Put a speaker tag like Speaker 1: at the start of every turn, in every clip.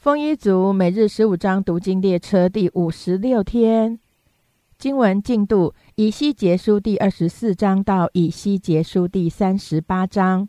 Speaker 1: 丰一族每日十五章读经列车第五十六天经文进度：以西结书第二十四章到以西结书第三十八章。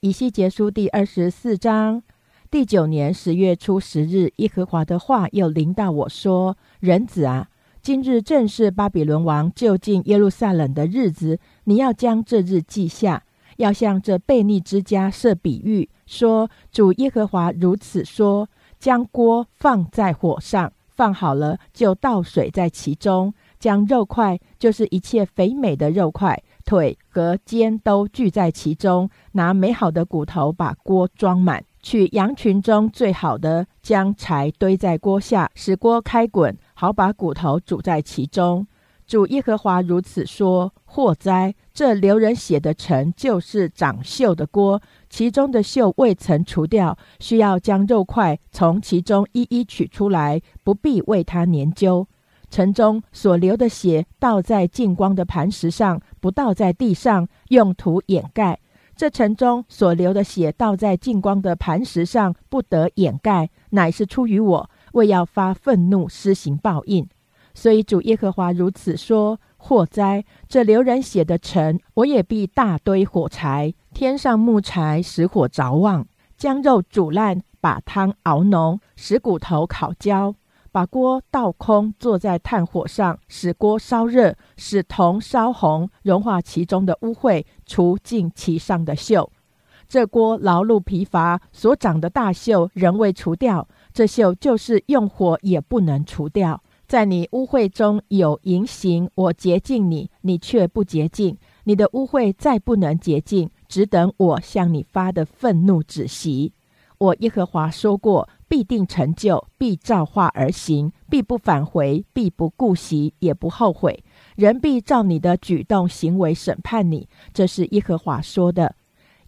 Speaker 1: 以西结书第二十四章：第九年十月初十日，耶和华的话又临到我说：“人子啊，今日正是巴比伦王就近耶路撒冷的日子，你要将这日记下，要向这悖逆之家设比喻，说：主耶和华如此说。”将锅放在火上，放好了就倒水在其中，将肉块，就是一切肥美的肉块、腿和肩都聚在其中，拿美好的骨头把锅装满，取羊群中最好的，将柴堆在锅下，使锅开滚，好把骨头煮在其中。主耶和华如此说：祸哉！这流人血的城，就是长锈的锅，其中的锈未曾除掉，需要将肉块从其中一一取出来，不必为它研究。城中所流的血，倒在净光的磐石上，不倒在地上，用土掩盖。这城中所流的血，倒在净光的磐石上，不得掩盖，乃是出于我，为要发愤怒，施行报应。所以主耶和华如此说：祸灾！这流人血的城，我也必大堆火柴，添上木柴使火着旺，将肉煮烂，把汤熬浓，使骨头烤焦，把锅倒空，坐在炭火上，使锅烧热，使铜烧红，融化其中的污秽，除尽其上的锈。这锅劳碌疲乏所长的大锈仍未除掉，这锈就是用火也不能除掉。在你污秽中有淫行，我洁净你，你却不洁净。你的污秽再不能洁净，只等我向你发的愤怒止息。我耶和华说过，必定成就，必照化而行，必不返回，必不顾惜，也不后悔。人必照你的举动行为审判你。这是耶和华说的。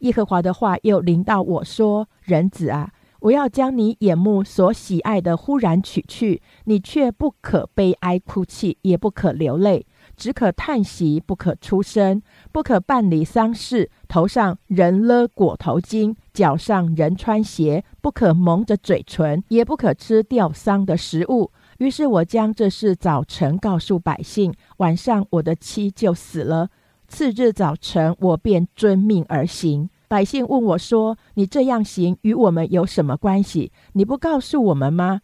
Speaker 1: 耶和华的话又临到我说：人子啊。我要将你眼目所喜爱的忽然取去，你却不可悲哀哭泣，也不可流泪，只可叹息，不可出声，不可办理丧事。头上人勒裹头巾，脚上人穿鞋，不可蒙着嘴唇，也不可吃吊丧的食物。于是我将这事早晨告诉百姓，晚上我的妻就死了。次日早晨，我便遵命而行。百姓问我说：“你这样行与我们有什么关系？你不告诉我们吗？”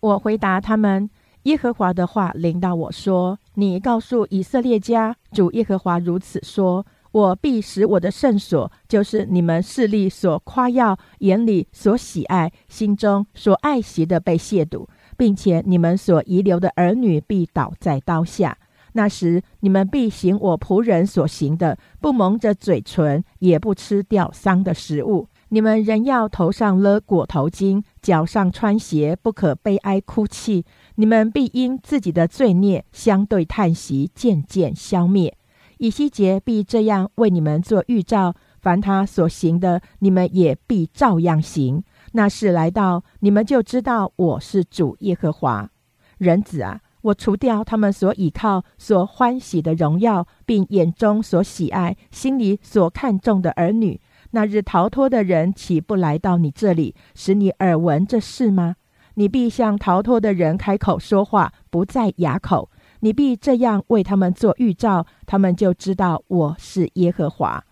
Speaker 1: 我回答他们：“耶和华的话领导我说：‘你告诉以色列家，主耶和华如此说：我必使我的圣所，就是你们势力所夸耀、眼里所喜爱、心中所爱惜的，被亵渎，并且你们所遗留的儿女必倒在刀下。’”那时，你们必行我仆人所行的，不蒙着嘴唇，也不吃吊丧的食物。你们仍要头上勒裹头巾，脚上穿鞋，不可悲哀哭泣。你们必因自己的罪孽相对叹息，渐渐消灭。以西结必这样为你们做预兆：凡他所行的，你们也必照样行。那事来到，你们就知道我是主耶和华。人子啊！我除掉他们所倚靠、所欢喜的荣耀，并眼中所喜爱、心里所看重的儿女。那日逃脱的人岂不来到你这里，使你耳闻这事吗？你必向逃脱的人开口说话，不再哑口。你必这样为他们做预兆，他们就知道我是耶和华。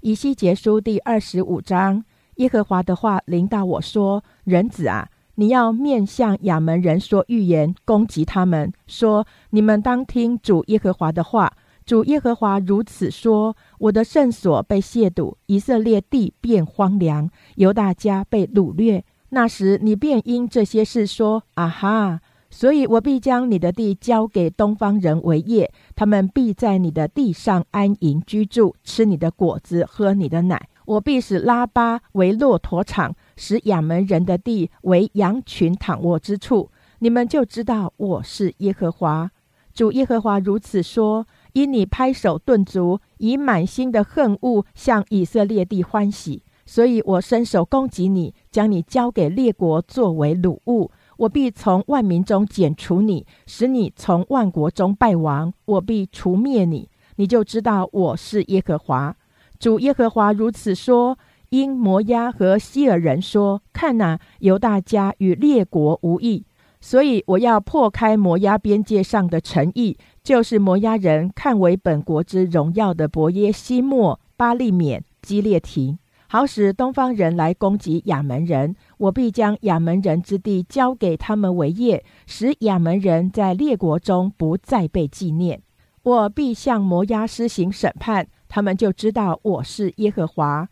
Speaker 1: 以西结书第二十五章，耶和华的话临到我说：“人子啊。”你要面向亚门人说预言，攻击他们，说：你们当听主耶和华的话。主耶和华如此说：我的圣所被亵渎，以色列地变荒凉，犹大家被掳掠。那时你便因这些事说：啊哈！所以我必将你的地交给东方人为业，他们必在你的地上安营居住，吃你的果子，喝你的奶。我必使拉巴为骆驼场。使亚门人的地为羊群躺卧之处，你们就知道我是耶和华。主耶和华如此说：因你拍手顿足，以满心的恨恶向以色列地欢喜，所以我伸手攻击你，将你交给列国作为掳物。我必从万民中剪除你，使你从万国中败亡。我必除灭你，你就知道我是耶和华。主耶和华如此说。因摩押和希尔人说：“看哪，犹大家与列国无异，所以我要破开摩押边界上的城邑，就是摩押人看为本国之荣耀的伯耶西莫、巴利缅、基列提，好使东方人来攻击亚门人。我必将亚门人之地交给他们为业，使亚门人在列国中不再被纪念。我必向摩押施行审判，他们就知道我是耶和华。”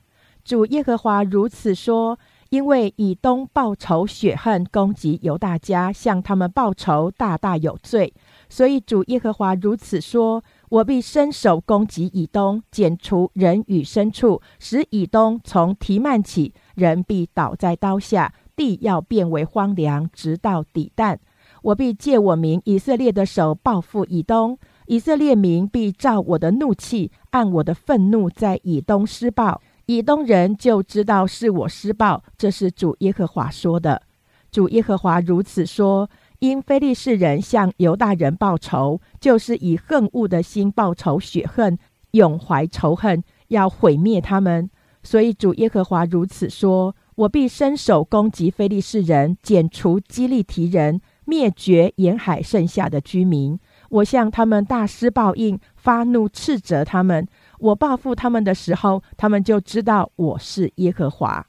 Speaker 1: 主耶和华如此说：因为以东报仇雪恨，攻击犹大家，向他们报仇，大大有罪。所以主耶和华如此说：我必伸手攻击以东，剪除人与牲畜，使以东从提曼起，人必倒在刀下，地要变为荒凉，直到底旦。我必借我名以色列的手报复以东，以色列民必照我的怒气，按我的愤怒，在以东施报。以东人就知道是我施暴，这是主耶和华说的。主耶和华如此说：因非利士人向犹大人报仇，就是以恨恶的心报仇雪恨，永怀仇恨，要毁灭他们。所以主耶和华如此说：我必伸手攻击非利士人，剪除基利提人，灭绝沿海剩下的居民。我向他们大施报应，发怒斥责他们。我报复他们的时候，他们就知道我是耶和华。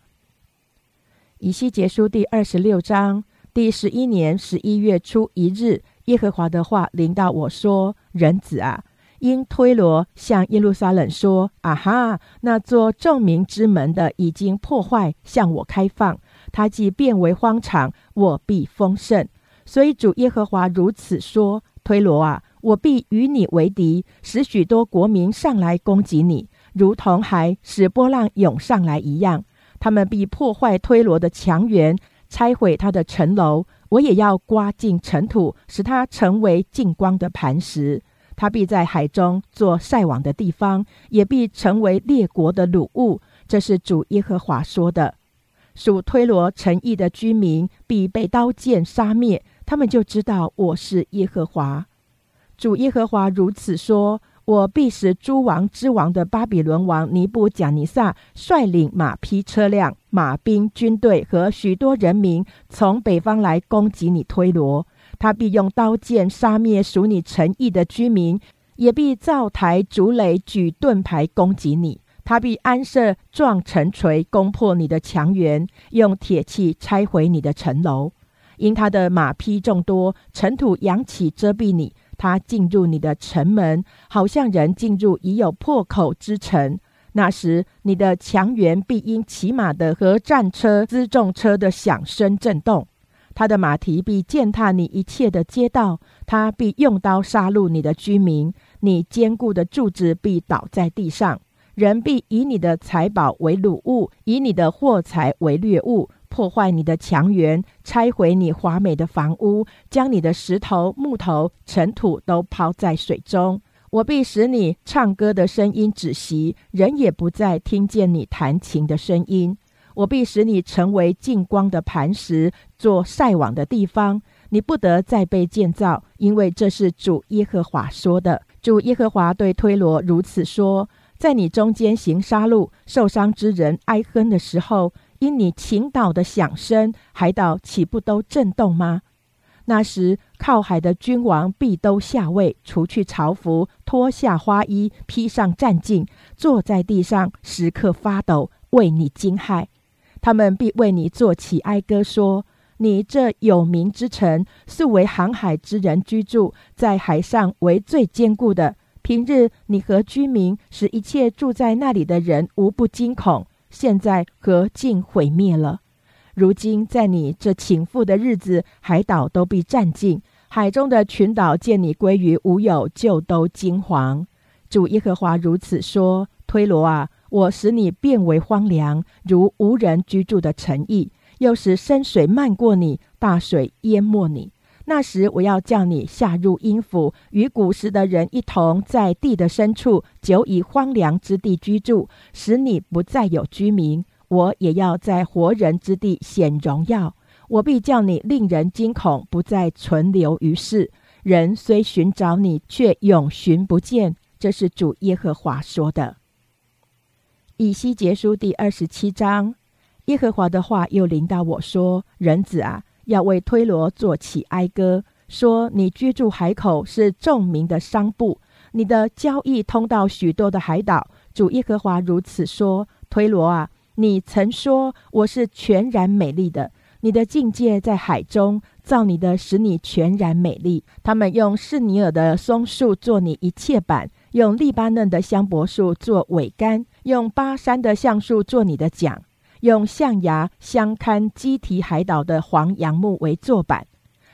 Speaker 1: 以西结书第二十六章第十一年十一月初一日，耶和华的话临到我说：“人子啊，因推罗向耶路撒冷说：‘啊哈，那座众民之门的已经破坏，向我开放，它既变为荒场，我必丰盛。’所以主耶和华如此说：推罗啊。”我必与你为敌，使许多国民上来攻击你，如同海使波浪涌上来一样。他们必破坏推罗的墙垣，拆毁他的城楼。我也要刮尽尘土，使他成为净光的磐石。他必在海中做晒网的地方，也必成为列国的掳物。这是主耶和华说的。属推罗城邑的居民必被刀剑杀灭，他们就知道我是耶和华。主耶和华如此说：“我必使诸王之王的巴比伦王尼布贾尼撒率领马匹、车辆、马兵、军队和许多人民从北方来攻击你推罗。他必用刀剑杀灭属你城邑的居民，也必造台筑垒、举盾牌攻击你。他必安设撞城锤，攻破你的墙垣，用铁器拆毁你的城楼。因他的马匹众多，尘土扬起遮蔽你。”他进入你的城门，好像人进入已有破口之城。那时，你的墙垣必因骑马的和战车、辎重车的响声震动。他的马蹄必践踏你一切的街道，他必用刀杀戮你的居民。你坚固的柱子必倒在地上，人必以你的财宝为掳物，以你的货财为掠物。破坏你的墙垣，拆毁你华美的房屋，将你的石头、木头、尘土都抛在水中。我必使你唱歌的声音止息，人也不再听见你弹琴的声音。我必使你成为净光的磐石，做晒网的地方。你不得再被建造，因为这是主耶和华说的。主耶和华对推罗如此说：在你中间行杀戮、受伤之人哀哼的时候。因你倾倒的响声，海岛岂不都震动吗？那时靠海的君王必都下位，除去朝服，脱下花衣，披上战巾，坐在地上，时刻发抖，为你惊骇。他们必为你作起哀歌，说：你这有名之城，素为航海之人居住，在海上为最坚固的。平日你和居民，使一切住在那里的人无不惊恐。现在何竟毁灭了？如今在你这倾覆的日子，海岛都必占尽，海中的群岛见你归于无有，就都惊惶。主耶和华如此说：推罗啊，我使你变为荒凉，如无人居住的城邑；又使深水漫过你，大水淹没你。那时，我要叫你下入阴府，与古时的人一同在地的深处，久以荒凉之地居住，使你不再有居民。我也要在活人之地显荣耀。我必叫你令人惊恐，不再存留于世。人虽寻找你，却永寻不见。这是主耶和华说的。以西结书第二十七章，耶和华的话又临到我说：“人子啊，要为推罗作起哀歌，说你居住海口是众民的商埠，你的交易通到许多的海岛。主耶和华如此说：推罗啊，你曾说我是全然美丽的，你的境界在海中，造你的使你全然美丽。他们用士尼尔的松树做你一切板。”用利巴嫩的香柏树做尾杆，用巴山的橡树做你的桨，用象牙相看基提海岛的黄杨木为坐板。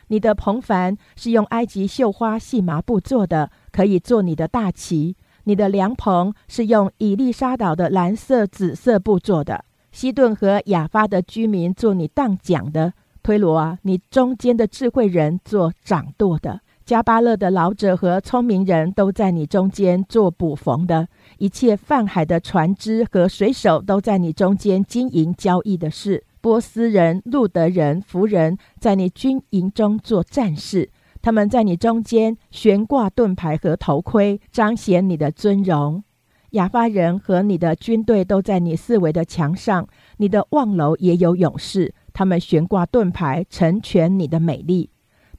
Speaker 1: 你的篷帆是用埃及绣花细麻布做的，可以做你的大旗。你的凉棚是用以利沙岛的蓝色、紫色布做的。西顿和亚发的居民做你当桨的。推罗啊，你中间的智慧人做掌舵的。加巴勒的老者和聪明人都在你中间做捕缝的，一切泛海的船只和水手都在你中间经营交易的事。波斯人、路德人、弗人在你军营中做战士，他们在你中间悬挂盾牌和头盔，彰显你的尊荣。亚发人和你的军队都在你四围的墙上，你的望楼也有勇士，他们悬挂盾牌，成全你的美丽。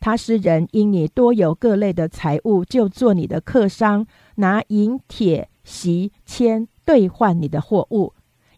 Speaker 1: 他诗人因你多有各类的财物，就做你的客商，拿银、铁、锡、铅兑换你的货物。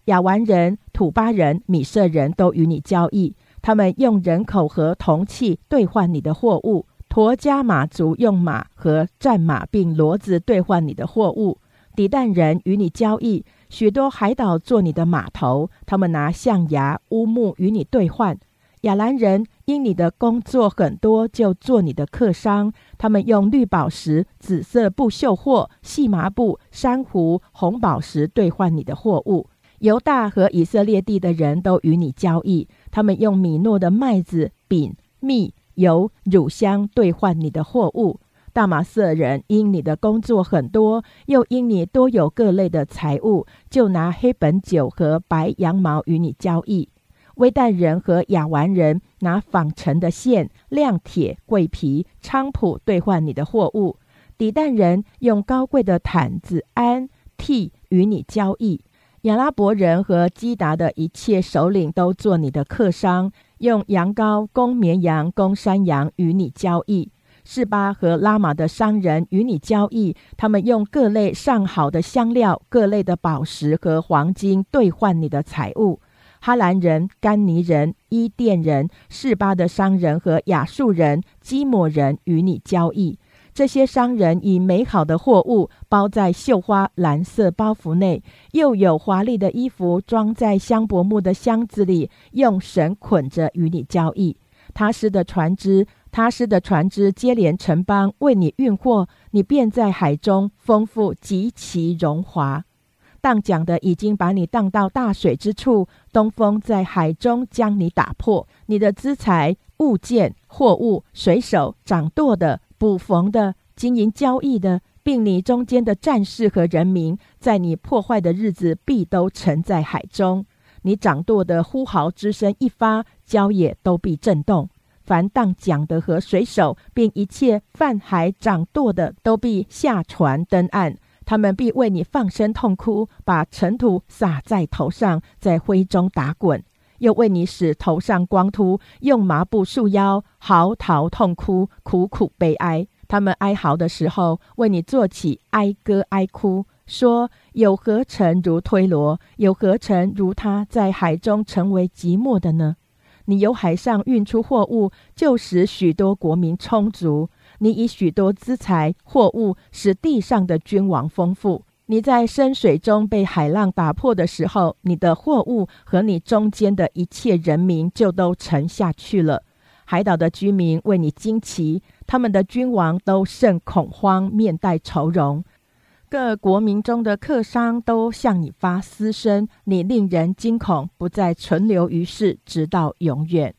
Speaker 1: 亚完人、土巴人、米色人都与你交易，他们用人口和铜器兑换你的货物。驼加马族用马和战马并骡子兑换你的货物。底旦人与你交易，许多海岛做你的码头，他们拿象牙、乌木与你兑换。亚兰人因你的工作很多，就做你的客商。他们用绿宝石、紫色布绣货、细麻布、珊瑚、红宝石兑换你的货物。犹大和以色列地的人都与你交易，他们用米诺的麦子、饼、蜜、油、乳香兑换你的货物。大马色人因你的工作很多，又因你多有各类的财物，就拿黑本酒和白羊毛与你交易。微旦人和亚完人拿纺成的线、亮铁、桂皮、菖蒲兑换你的货物；底旦人用高贵的毯子、安替与你交易；亚拉伯人和基达的一切首领都做你的客商，用羊羔、公绵羊、公山羊与你交易；士巴和拉玛的商人与你交易，他们用各类上好的香料、各类的宝石和黄金兑换你的财物。哈兰人、甘尼人、伊甸人、示巴的商人和亚述人、基摩人与你交易。这些商人以美好的货物包在绣花蓝色包袱内，又有华丽的衣服装在香柏木的箱子里，用绳捆着与你交易。他施的船只，他施的船只接连城邦为你运货，你便在海中丰富极其荣华。荡桨的已经把你荡到大水之处，东风在海中将你打破。你的资财、物件、货物、水手、掌舵的、捕缝的、经营交易的，并你中间的战士和人民，在你破坏的日子，必都沉在海中。你掌舵的呼号之声一发，郊野都必震动。凡荡桨的和水手，并一切泛海掌舵的，都必下船登岸。他们必为你放声痛哭，把尘土撒在头上，在灰中打滚；又为你使头上光秃，用麻布束腰，嚎啕痛哭，苦苦悲哀。他们哀嚎的时候，为你做起哀歌哀哭，说：有何城如推罗？有何城如他在海中成为寂寞的呢？你由海上运出货物，就使许多国民充足。你以许多资财货物使地上的君王丰富。你在深水中被海浪打破的时候，你的货物和你中间的一切人民就都沉下去了。海岛的居民为你惊奇，他们的君王都甚恐慌，面带愁容。各国民中的客商都向你发私声，你令人惊恐，不再存留于世，直到永远。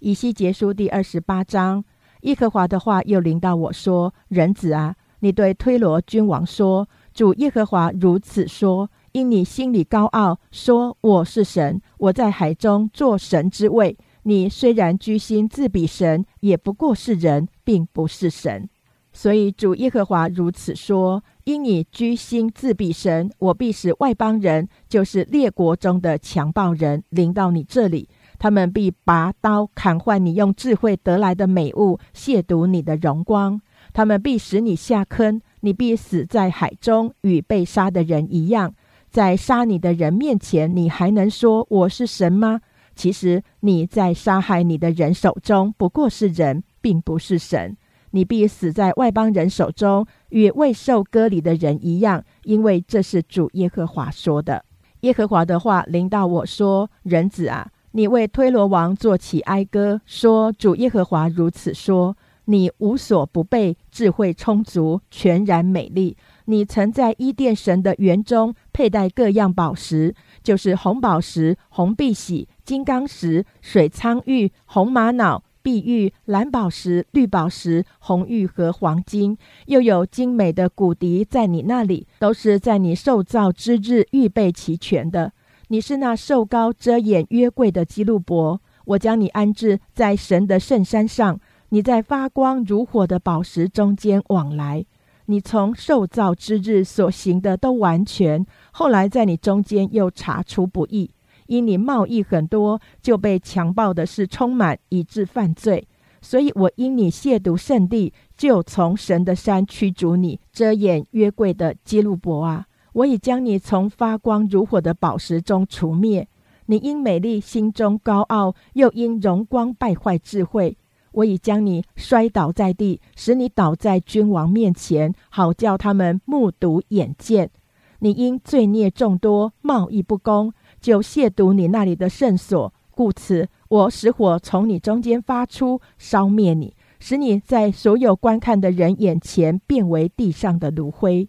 Speaker 1: 以西结书第二十八章。耶和华的话又临到我说：“人子啊，你对推罗君王说：主耶和华如此说：因你心里高傲，说我是神，我在海中做神之位。你虽然居心自比神，也不过是人，并不是神。”所以主耶和华如此说：因你居心自比神，我必使外邦人，就是列国中的强暴人，临到你这里。他们必拔刀砍坏你用智慧得来的美物，亵渎你的荣光。他们必使你下坑，你必死在海中，与被杀的人一样。在杀你的人面前，你还能说我是神吗？其实你在杀害你的人手中，不过是人，并不是神。你必死在外邦人手中，与未受割礼的人一样，因为这是主耶和华说的。耶和华的话临到我说：“人子啊。”你为推罗王作起哀歌，说：“主耶和华如此说：你无所不备，智慧充足，全然美丽。你曾在伊甸神的园中佩戴各样宝石，就是红宝石、红碧玺、金刚石、水苍玉、红玛瑙、碧玉、蓝宝石、绿宝石、红玉和黄金，又有精美的骨笛在你那里，都是在你受造之日预备齐全的。”你是那瘦高遮掩约柜的基路伯，我将你安置在神的圣山上。你在发光如火的宝石中间往来。你从受造之日所行的都完全，后来在你中间又查出不义，因你贸易很多，就被强暴的事充满，以致犯罪。所以我因你亵渎圣地，就从神的山驱逐你，遮掩约柜的基路伯啊。我已将你从发光如火的宝石中除灭。你因美丽心中高傲，又因荣光败坏智慧。我已将你摔倒在地，使你倒在君王面前，好叫他们目睹眼见。你因罪孽众多，贸易不公，就亵渎你那里的圣所。故此，我使火从你中间发出，烧灭你，使你在所有观看的人眼前变为地上的炉灰。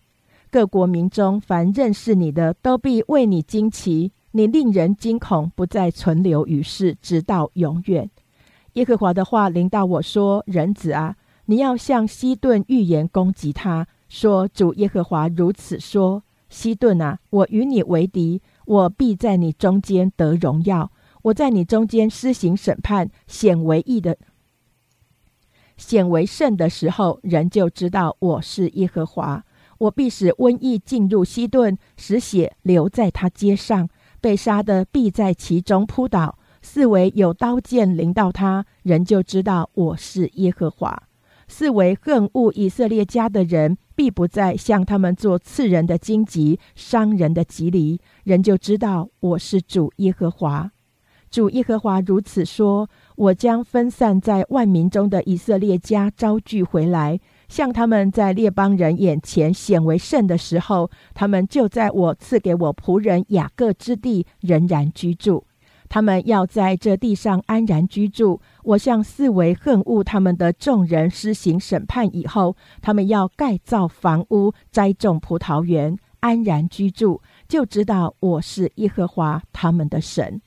Speaker 1: 各国民中，凡认识你的，都必为你惊奇。你令人惊恐，不再存留于世，直到永远。耶和华的话临到我说：“人子啊，你要向西顿预言攻击他，说：主耶和华如此说：西顿啊，我与你为敌，我必在你中间得荣耀。我在你中间施行审判，显为义的，显为圣的时候，人就知道我是耶和华。”我必使瘟疫进入西顿，使血流在他街上，被杀的必在其中扑倒。四围有刀剑临到他，人就知道我是耶和华。四围恨恶以色列家的人，必不再向他们做刺人的荆棘、伤人的棘藜，人就知道我是主耶和华。主耶和华如此说：我将分散在万民中的以色列家招聚回来。像他们在列邦人眼前显为圣的时候，他们就在我赐给我仆人雅各之地仍然居住。他们要在这地上安然居住。我向四围恨恶他们的众人施行审判以后，他们要盖造房屋、栽种葡萄园，安然居住，就知道我是耶和华他们的神。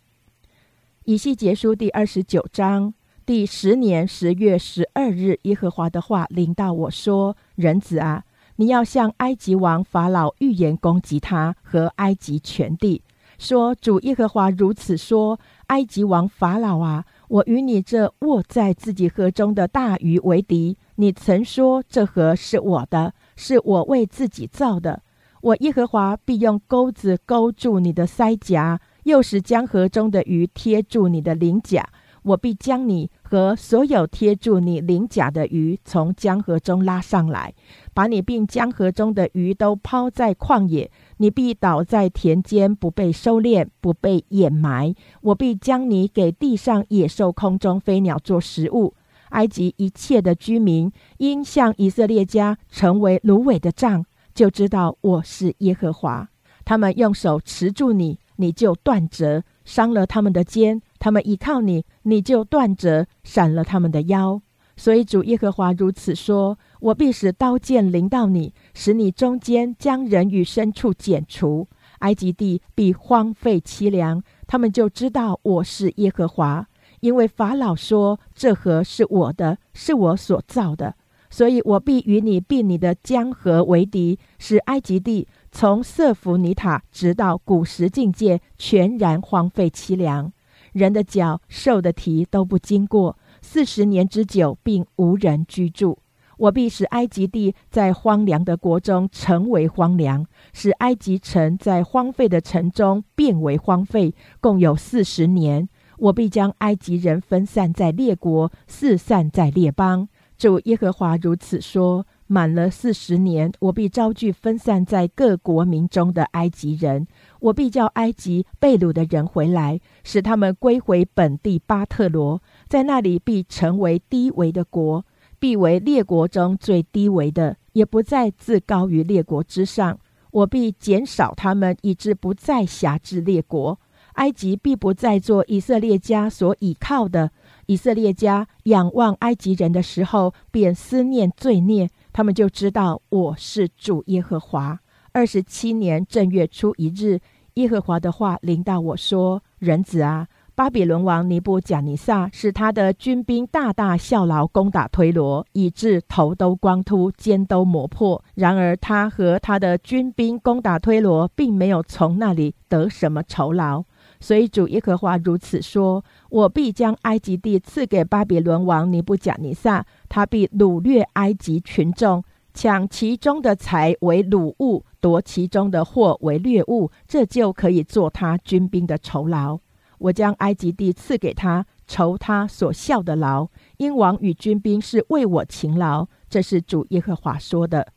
Speaker 1: 以西结书第二十九章。第十年十月十二日，耶和华的话临到我说：“人子啊，你要向埃及王法老预言攻击他和埃及全地，说：主耶和华如此说：埃及王法老啊，我与你这卧在自己河中的大鱼为敌。你曾说这河是我的，是我为自己造的。我耶和华必用钩子钩住你的腮颊，又使江河中的鱼贴住你的鳞甲。我必将你。”和所有贴住你鳞甲的鱼从江河中拉上来，把你并江河中的鱼都抛在旷野，你必倒在田间，不被收敛，不被掩埋。我必将你给地上野兽、空中飞鸟做食物。埃及一切的居民因向以色列家成为芦苇的杖，就知道我是耶和华。他们用手持住你，你就断折，伤了他们的肩。他们倚靠你，你就断折，闪了他们的腰。所以主耶和华如此说：我必使刀剑临到你，使你中间将人与牲畜剪除。埃及地必荒废凄凉，他们就知道我是耶和华。因为法老说：这河是我的，是我所造的，所以我必与你并你的江河为敌，使埃及地从瑟弗尼塔直到古时境界全然荒废凄凉。人的脚、兽的蹄都不经过四十年之久，并无人居住。我必使埃及地在荒凉的国中成为荒凉，使埃及城在荒废的城中变为荒废，共有四十年。我必将埃及人分散在列国，四散在列邦。主耶和华如此说：满了四十年，我必招聚分散在各国民中的埃及人，我必叫埃及被掳的人回来，使他们归回本地巴特罗，在那里必成为低微的国。必为列国中最低微的，也不再自高于列国之上。我必减少他们，以致不再辖制列国。埃及必不再做以色列家所倚靠的。以色列家仰望埃及人的时候，便思念罪孽。他们就知道我是主耶和华。二十七年正月初一日，耶和华的话临到我说：“人子啊。”巴比伦王尼布贾尼撒使他的军兵大大效劳，攻打推罗，以致头都光秃，肩都磨破。然而他和他的军兵攻打推罗，并没有从那里得什么酬劳。所以主耶和华如此说：我必将埃及地赐给巴比伦王尼布贾尼撒，他必掳掠埃及群众，抢其中的财为掳物，夺其中的货为掠物，这就可以做他军兵的酬劳。我将埃及地赐给他，酬他所效的劳。英王与军兵是为我勤劳，这是主耶和华说的。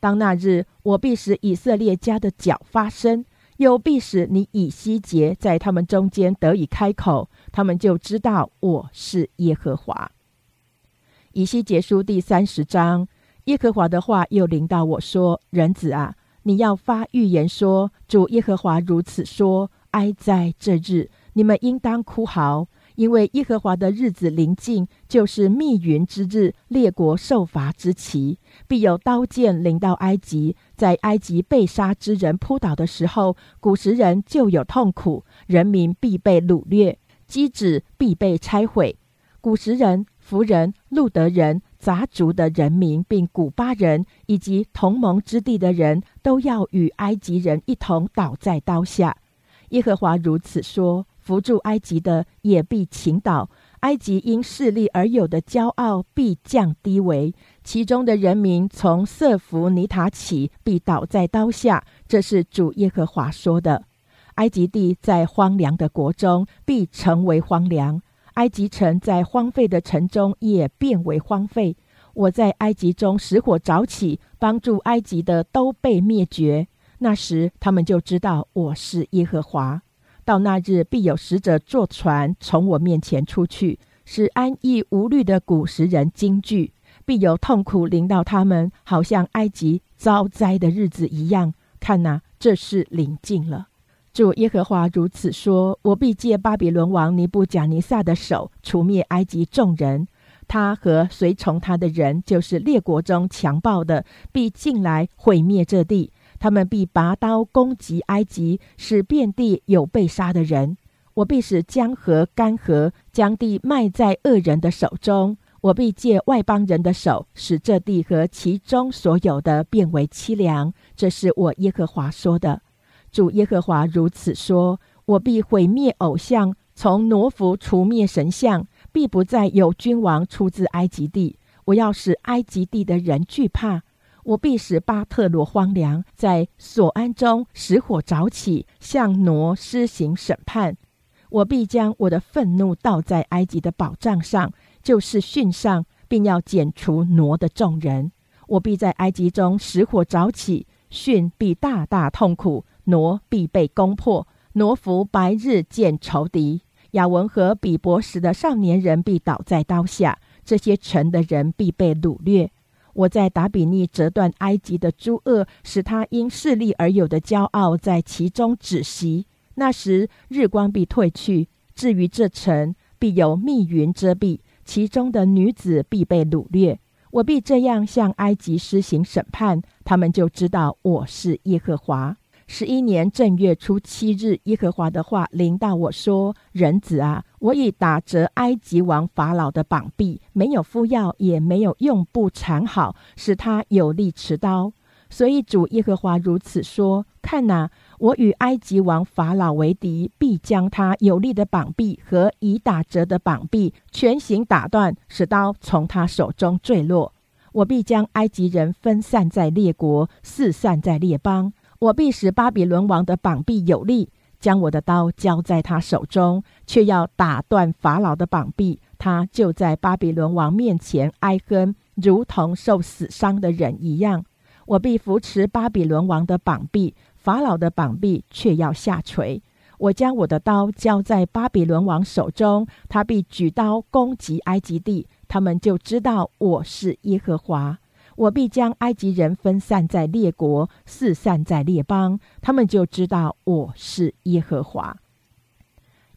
Speaker 1: 当那日，我必使以色列家的脚发声，又必使你以西结在他们中间得以开口，他们就知道我是耶和华。以西结书第三十章，耶和华的话又临到我说：“人子啊，你要发预言说，主耶和华如此说：哀在这日。”你们应当哭嚎，因为耶和华的日子临近，就是密云之日，列国受罚之期，必有刀剑临到埃及。在埃及被杀之人扑倒的时候，古时人就有痛苦，人民必被掳掠，基址必被拆毁。古时人、弗人、路德人、杂族的人民，并古巴人以及同盟之地的人都要与埃及人一同倒在刀下。耶和华如此说。扶助埃及的也必倾倒，埃及因势力而有的骄傲必降低为，其中的人民从瑟弗尼塔起必倒在刀下。这是主耶和华说的。埃及地在荒凉的国中必成为荒凉，埃及城在荒废的城中也变为荒废。我在埃及中使火早起，帮助埃及的都被灭绝。那时他们就知道我是耶和华。到那日，必有使者坐船从我面前出去，使安逸无虑的古时人惊惧；必有痛苦临到他们，好像埃及遭灾的日子一样。看哪，这是临近了。主耶和华如此说：我必借巴比伦王尼布贾尼撒的手，除灭埃及众人，他和随从他的人，就是列国中强暴的，必进来毁灭这地。他们必拔刀攻击埃及，使遍地有被杀的人。我必使江河干涸，将地卖在恶人的手中。我必借外邦人的手，使这地和其中所有的变为凄凉。这是我耶和华说的。主耶和华如此说：我必毁灭偶像，从挪弗除灭神像，必不再有君王出自埃及地。我要使埃及地的人惧怕。我必使巴特罗荒凉，在索安中使火早起，向挪施行审判。我必将我的愤怒倒在埃及的宝藏上，就是殉上，并要剪除挪的众人。我必在埃及中使火早起，殉必大大痛苦，挪必被攻破。挪服白日见仇敌，亚文和比伯时的少年人必倒在刀下，这些城的人必被掳掠。我在达比尼折断埃及的诸恶，使他因势力而有的骄傲在其中止息。那时日光必退去，至于这城，必有密云遮蔽，其中的女子必被掳掠。我必这样向埃及施行审判，他们就知道我是耶和华。十一年正月初七日，耶和华的话临到我说：“人子啊，我已打折埃及王法老的膀臂，没有敷药，也没有用布缠好，使他有力持刀。所以主耶和华如此说：看哪，我与埃及王法老为敌，必将他有力的膀臂和已打折的膀臂全行打断，使刀从他手中坠落。”我必将埃及人分散在列国，四散在列邦。我必使巴比伦王的膀臂有力，将我的刀交在他手中，却要打断法老的膀臂。他就在巴比伦王面前哀哼，如同受死伤的人一样。我必扶持巴比伦王的膀臂，法老的膀臂却要下垂。我将我的刀交在巴比伦王手中，他必举刀攻击埃及地，他们就知道我是耶和华。我必将埃及人分散在列国，四散在列邦，他们就知道我是耶和华。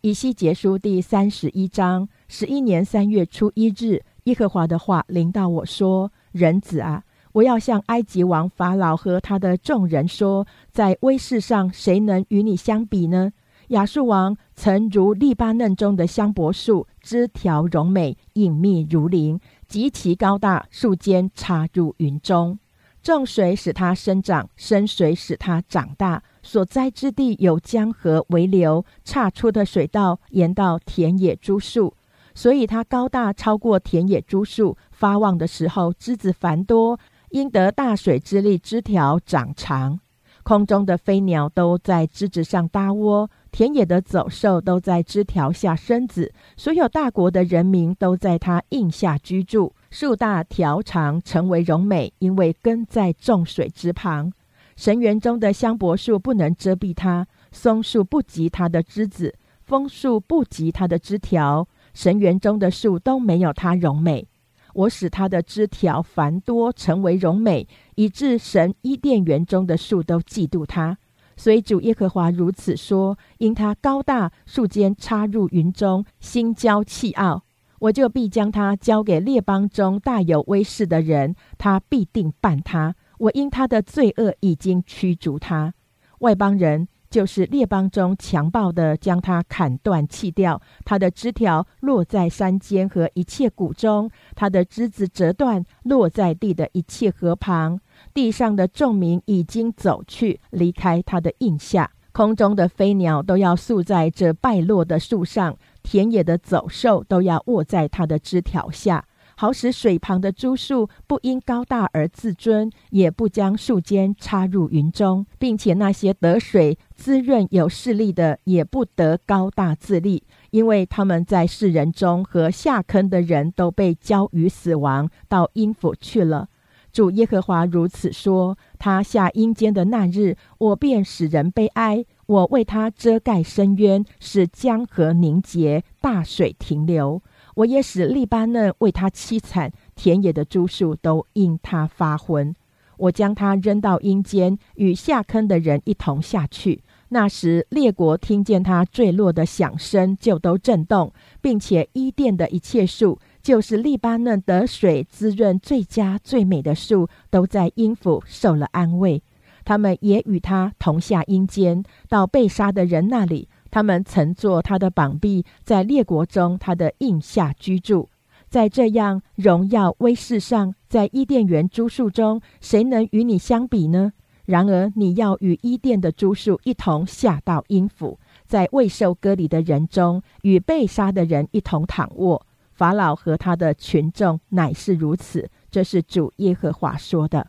Speaker 1: 以西结书第三十一章，十一年三月初一日，耶和华的话临到我说：“人子啊，我要向埃及王法老和他的众人说，在威势上，谁能与你相比呢？亚述王曾如利巴嫩中的香柏树，枝条荣美，隐秘如林。”极其高大，树尖插入云中，重水使它生长，深水使它长大。所栽之地有江河为流，岔出的水道沿到田野株树，所以它高大超过田野株树。发旺的时候，枝子繁多，因得大水之力，枝条长长。空中的飞鸟都在枝子上搭窝。田野的走兽都在枝条下生子，所有大国的人民都在它荫下居住。树大条长，成为荣美，因为根在众水之旁。神园中的香柏树不能遮蔽它，松树不及它的枝子，枫树不及它的枝条。神园中的树都没有它荣美。我使它的枝条繁多，成为荣美，以致神伊甸园中的树都嫉妒它。所以主耶和华如此说：因他高大，树尖插入云中，心骄气傲，我就必将他交给列邦中大有威势的人，他必定办他。我因他的罪恶已经驱逐他，外邦人。就是列邦中强暴的，将他砍断弃掉；他的枝条落在山间和一切谷中，他的枝子折断落在地的一切河旁。地上的众民已经走去，离开他的印下。空中的飞鸟都要宿在这败落的树上，田野的走兽都要卧在它的枝条下。好使水旁的株树不因高大而自尊，也不将树尖插入云中，并且那些得水滋润有势力的，也不得高大自立，因为他们在世人中和下坑的人都被交于死亡，到阴府去了。主耶和华如此说：他下阴间的那日，我便使人悲哀；我为他遮盖深渊，使江河凝结，大水停留。我也使利巴嫩为他凄惨，田野的株树都因他发昏。我将他扔到阴间，与下坑的人一同下去。那时列国听见他坠落的响声，就都震动，并且伊甸的一切树，就是利巴嫩得水滋润最佳最美的树，都在阴府受了安慰。他们也与他同下阴间，到被杀的人那里。他们曾做他的膀臂，在列国中他的印下居住，在这样荣耀威势上，在伊甸园诸树中，谁能与你相比呢？然而你要与伊甸的诸树一同下到阴府，在未受割礼的人中，与被杀的人一同躺卧。法老和他的群众乃是如此。这是主耶和华说的。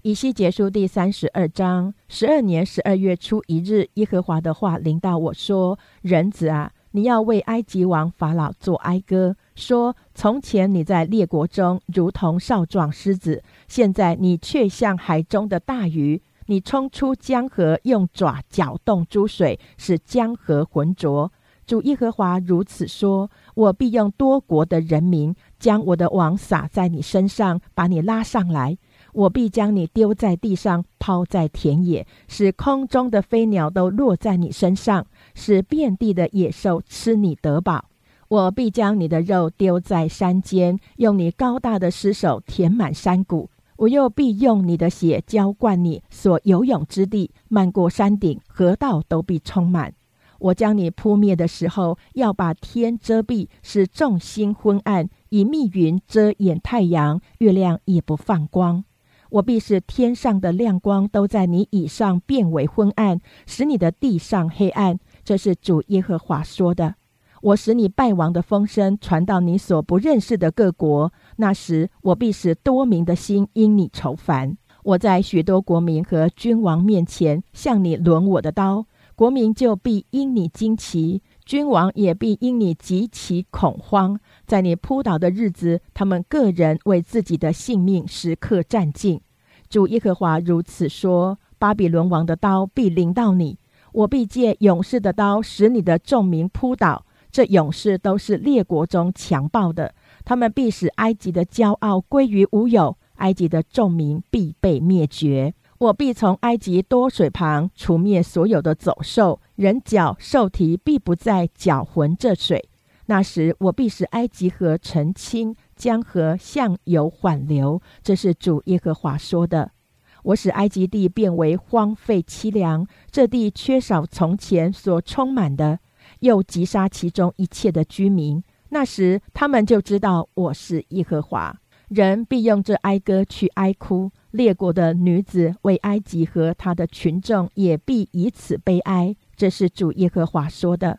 Speaker 1: 以西结书第三十二章，十二年十二月初一日，耶和华的话临到我说：“人子啊，你要为埃及王法老作哀歌，说：从前你在列国中如同少壮狮子，现在你却像海中的大鱼。你冲出江河，用爪搅动诸水，使江河浑浊。主耶和华如此说：我必用多国的人民，将我的网撒在你身上，把你拉上来。”我必将你丢在地上，抛在田野，使空中的飞鸟都落在你身上，使遍地的野兽吃你得饱。我必将你的肉丢在山间，用你高大的尸首填满山谷。我又必用你的血浇灌你所游泳之地，漫过山顶，河道都必充满。我将你扑灭的时候，要把天遮蔽，使众星昏暗，以密云遮掩太阳，月亮也不放光。我必使天上的亮光都在你以上变为昏暗，使你的地上黑暗。这是主耶和华说的。我使你败亡的风声传到你所不认识的各国，那时我必使多民的心因你愁烦。我在许多国民和君王面前向你抡我的刀，国民就必因你惊奇，君王也必因你极其恐慌。在你扑倒的日子，他们个人为自己的性命时刻战尽。主耶和华如此说：巴比伦王的刀必临到你，我必借勇士的刀使你的众民扑倒。这勇士都是列国中强暴的，他们必使埃及的骄傲归于无有，埃及的众民必被灭绝。我必从埃及多水旁除灭所有的走兽，人脚兽蹄必不再搅浑这水。那时，我必使埃及河澄清，江河向右缓流。这是主耶和华说的。我使埃及地变为荒废凄凉，这地缺少从前所充满的。又击杀其中一切的居民，那时他们就知道我是耶和华。人必用这哀歌去哀哭，列国的女子为埃及和他的群众也必以此悲哀。这是主耶和华说的。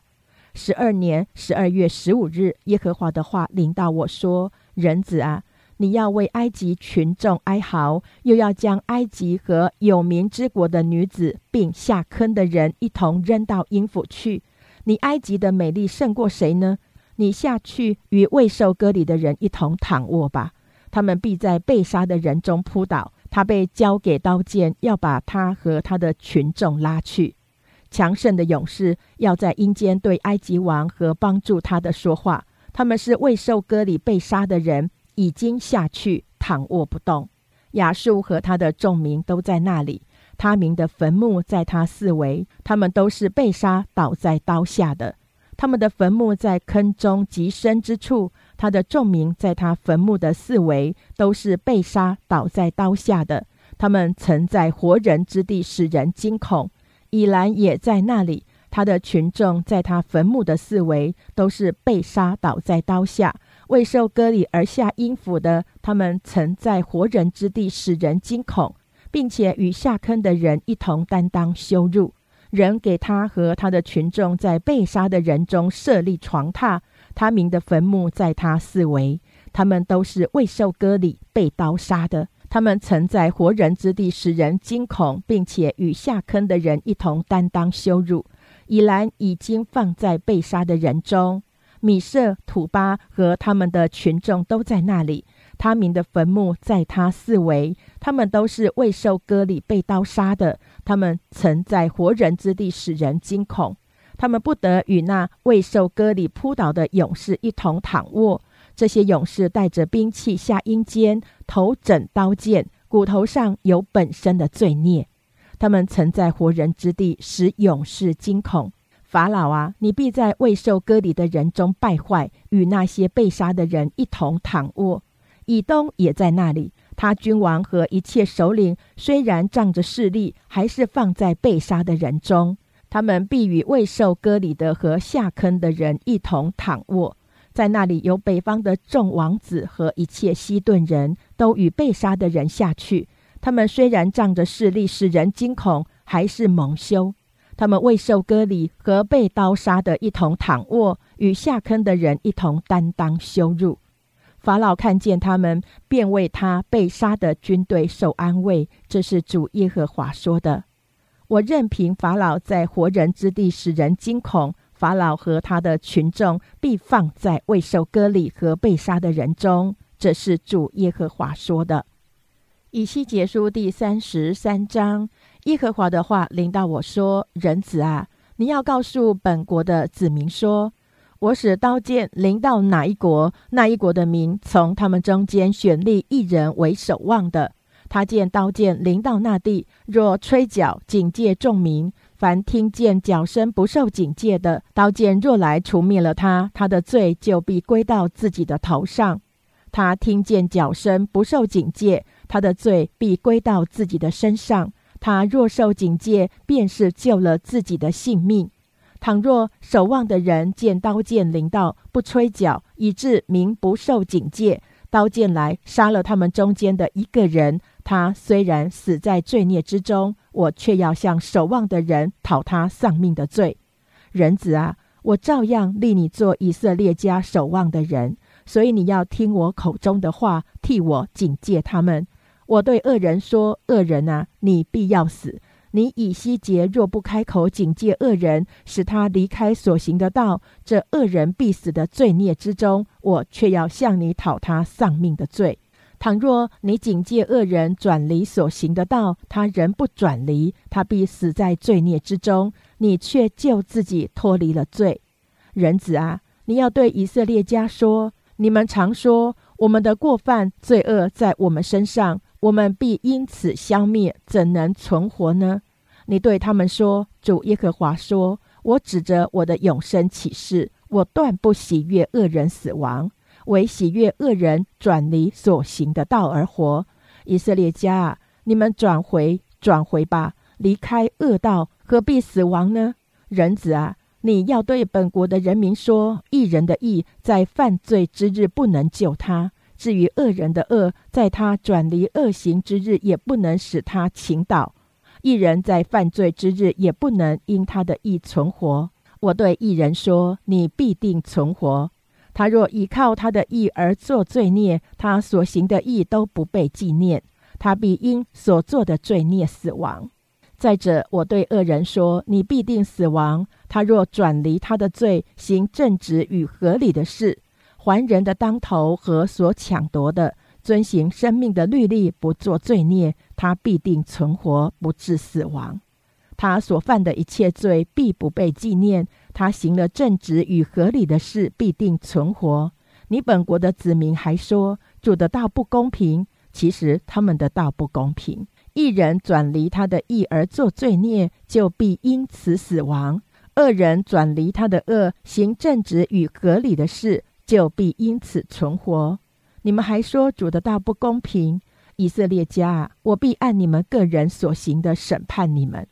Speaker 1: 十二年十二月十五日，耶和华的话临到我说：“人子啊，你要为埃及群众哀嚎，又要将埃及和有名之国的女子，并下坑的人一同扔到阴府去。”你埃及的美丽胜过谁呢？你下去与未受割礼的人一同躺卧吧，他们必在被杀的人中扑倒。他被交给刀剑，要把他和他的群众拉去。强盛的勇士要在阴间对埃及王和帮助他的说话。他们是未受割礼被杀的人，已经下去躺卧不动。亚述和他的众民都在那里。他民的坟墓在他四围，他们都是被杀倒在刀下的。他们的坟墓在坑中极深之处，他的众民在他坟墓的四围都是被杀倒在刀下的。他们曾在活人之地使人惊恐。以兰也在那里，他的群众在他坟墓的四围都是被杀倒在刀下。未受割礼而下阴府的，他们曾在活人之地使人惊恐。并且与下坑的人一同担当羞辱，人给他和他的群众在被杀的人中设立床榻，他民的坟墓在他四围，他们都是未受割礼被刀杀的。他们曾在活人之地使人惊恐，并且与下坑的人一同担当羞辱。以兰已经放在被杀的人中，米舍、土巴和他们的群众都在那里。他民的坟墓在他四围，他们都是未受割礼被刀杀的。他们曾在活人之地使人惊恐，他们不得与那未受割礼扑倒的勇士一同躺卧。这些勇士带着兵器下阴间，头枕刀剑，骨头上有本身的罪孽。他们曾在活人之地使勇士惊恐。法老啊，你必在未受割礼的人中败坏，与那些被杀的人一同躺卧。以东也在那里，他君王和一切首领虽然仗着势力，还是放在被杀的人中。他们必与未受割礼的和下坑的人一同躺卧，在那里有北方的众王子和一切西顿人都与被杀的人下去。他们虽然仗着势力使人惊恐，还是蒙羞。他们未受割礼和被刀杀的一同躺卧，与下坑的人一同担当羞辱。法老看见他们，便为他被杀的军队受安慰。这是主耶和华说的。我任凭法老在活人之地使人惊恐，法老和他的群众必放在未受割礼和被杀的人中。这是主耶和华说的。以西结书第三十三章，耶和华的话临到我说：“人子啊，你要告诉本国的子民说。”我使刀剑临到哪一国，那一国的民从他们中间选立一人为守望的。他见刀剑临到那地，若吹角警戒众民，凡听见角声不受警戒的，刀剑若来除灭了他，他的罪就必归到自己的头上。他听见角声不受警戒，他的罪必归到自己的身上。他若受警戒，便是救了自己的性命。倘若守望的人见刀剑临到，不吹角，以致民不受警戒，刀剑来杀了他们中间的一个人，他虽然死在罪孽之中，我却要向守望的人讨他丧命的罪。人子啊，我照样立你做以色列家守望的人。所以你要听我口中的话，替我警戒他们。我对恶人说：恶人啊，你必要死。你以西结若不开口警戒恶人，使他离开所行的道，这恶人必死的罪孽之中，我却要向你讨他丧命的罪。倘若你警戒恶人转离所行的道，他仍不转离，他必死在罪孽之中，你却救自己脱离了罪。人子啊，你要对以色列家说。你们常说我们的过犯罪恶在我们身上，我们必因此消灭，怎能存活呢？你对他们说：“主耶和华说，我指着我的永生起誓，我断不喜悦恶人死亡，为喜悦恶人转离所行的道而活。以色列家啊，你们转回，转回吧，离开恶道，何必死亡呢？人子啊！”你要对本国的人民说：一人的义在犯罪之日不能救他；至于恶人的恶，在他转离恶行之日也不能使他倾倒。一人在犯罪之日也不能因他的义存活。我对一人说：你必定存活。他若倚靠他的义而作罪孽，他所行的义都不被纪念，他必因所做的罪孽死亡。再者，我对恶人说：你必定死亡。他若转离他的罪，行正直与合理的事，还人的当头和所抢夺的，遵行生命的律例，不做罪孽，他必定存活，不致死亡。他所犯的一切罪必不被纪念。他行了正直与合理的事，必定存活。你本国的子民还说主的道不公平，其实他们的道不公平。一人转离他的义而作罪孽，就必因此死亡。恶人转离他的恶，行正直与合理的事，就必因此存活。你们还说主的道不公平，以色列家，我必按你们个人所行的审判你们。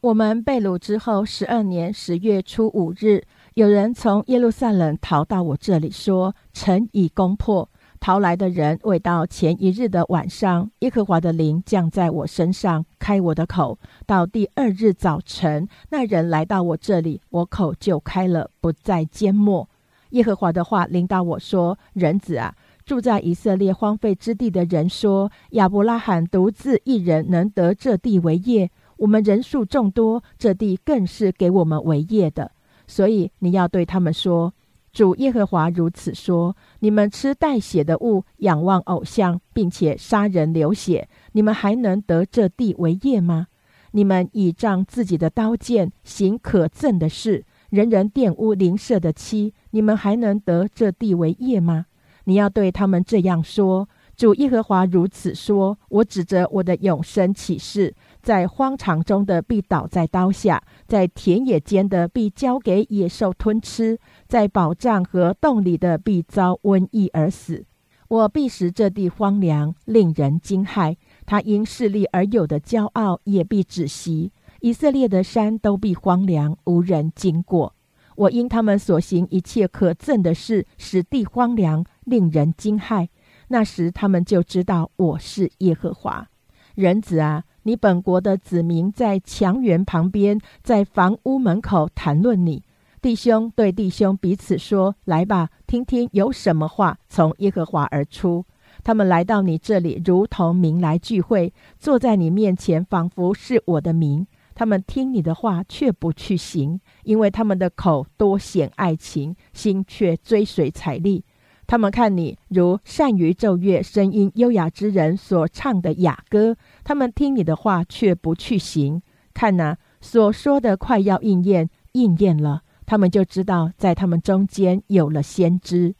Speaker 1: 我们被掳之后十二年十月初五日，有人从耶路撒冷逃到我这里，说城已攻破。逃来的人未到前一日的晚上，耶和华的灵降在我身上，开我的口。到第二日早晨，那人来到我这里，我口就开了，不再缄默。耶和华的话临到我说：“人子啊，住在以色列荒废之地的人说，亚伯拉罕独自一人能得这地为业，我们人数众多，这地更是给我们为业的。所以你要对他们说。”主耶和华如此说：你们吃带血的物，仰望偶像，并且杀人流血，你们还能得这地为业吗？你们倚仗自己的刀剑，行可憎的事，人人玷污邻舍的妻，你们还能得这地为业吗？你要对他们这样说：主耶和华如此说：我指着我的永生起誓。在荒场中的必倒在刀下，在田野间的必交给野兽吞吃，在宝藏和洞里的必遭瘟疫而死。我必使这地荒凉，令人惊骇。他因势力而有的骄傲也必止息。以色列的山都必荒凉，无人经过。我因他们所行一切可憎的事，使地荒凉，令人惊骇。那时他们就知道我是耶和华。人子啊！你本国的子民在墙垣旁边，在房屋门口谈论你。弟兄对弟兄彼此说：“来吧，听听有什么话从耶和华而出。”他们来到你这里，如同民来聚会，坐在你面前，仿佛是我的民。他们听你的话，却不去行，因为他们的口多显爱情，心却追随财力。他们看你如善于奏乐、声音优雅之人所唱的雅歌，他们听你的话却不去行。看呐，所说的快要应验，应验了，他们就知道在他们中间有了先知。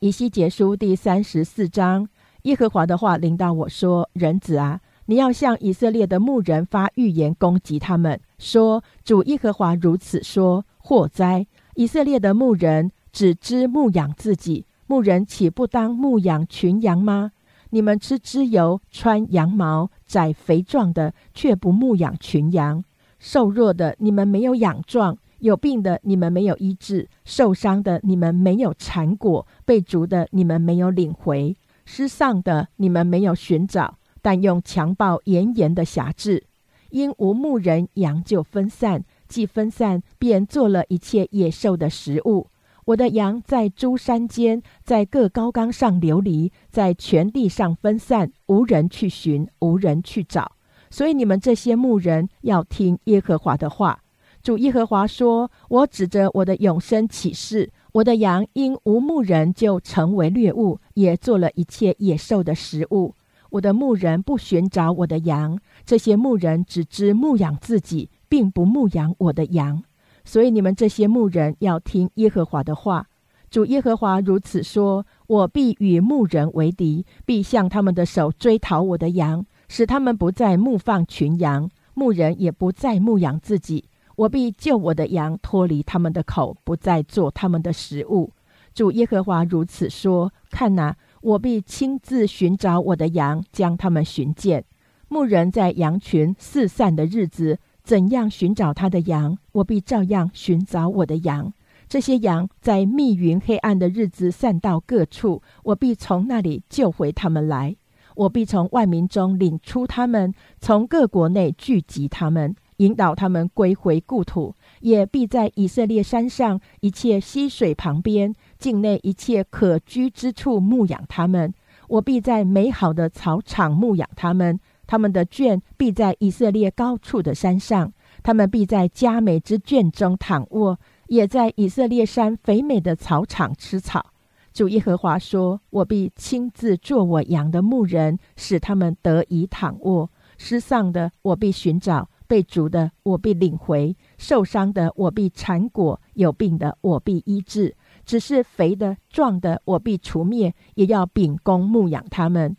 Speaker 1: 以西结书第三十四章，耶和华的话临到我说：“人子啊，你要向以色列的牧人发预言，攻击他们，说：主耶和华如此说：祸灾！以色列的牧人。”只知牧养自己，牧人岂不当牧养群羊吗？你们吃脂油，穿羊毛，宰肥壮的，却不牧养群羊；瘦弱的你们没有养壮，有病的你们没有医治，受伤的你们没有缠果，被逐的你们没有领回，失丧的你们没有寻找，但用强暴严严的辖制，因无牧人，羊就分散。既分散，便做了一切野兽的食物。我的羊在诸山间，在各高冈上流离，在全地上分散，无人去寻，无人去找。所以你们这些牧人要听耶和华的话。主耶和华说：“我指着我的永生起誓，我的羊因无牧人就成为掠物，也做了一切野兽的食物。我的牧人不寻找我的羊，这些牧人只知牧养自己，并不牧养我的羊。所以你们这些牧人要听耶和华的话。主耶和华如此说：我必与牧人为敌，必向他们的手追讨我的羊，使他们不再牧放群羊，牧人也不再牧养自己。”我必救我的羊脱离他们的口，不再做他们的食物。主耶和华如此说：看哪，我必亲自寻找我的羊，将他们寻见。牧人在羊群四散的日子，怎样寻找他的羊，我必照样寻找我的羊。这些羊在密云黑暗的日子散到各处，我必从那里救回他们来。我必从万民中领出他们，从各国内聚集他们。引导他们归回故土，也必在以色列山上一切溪水旁边、境内一切可居之处牧养他们。我必在美好的草场牧养他们，他们的圈必在以色列高处的山上，他们必在佳美之圈中躺卧，也在以色列山肥美的草场吃草。主耶和华说：“我必亲自做我羊的牧人，使他们得以躺卧。失丧的，我必寻找。”被逐的，我必领回；受伤的，我必缠果；有病的，我必医治。只是肥的、壮的，我必除灭，也要秉公牧养他们。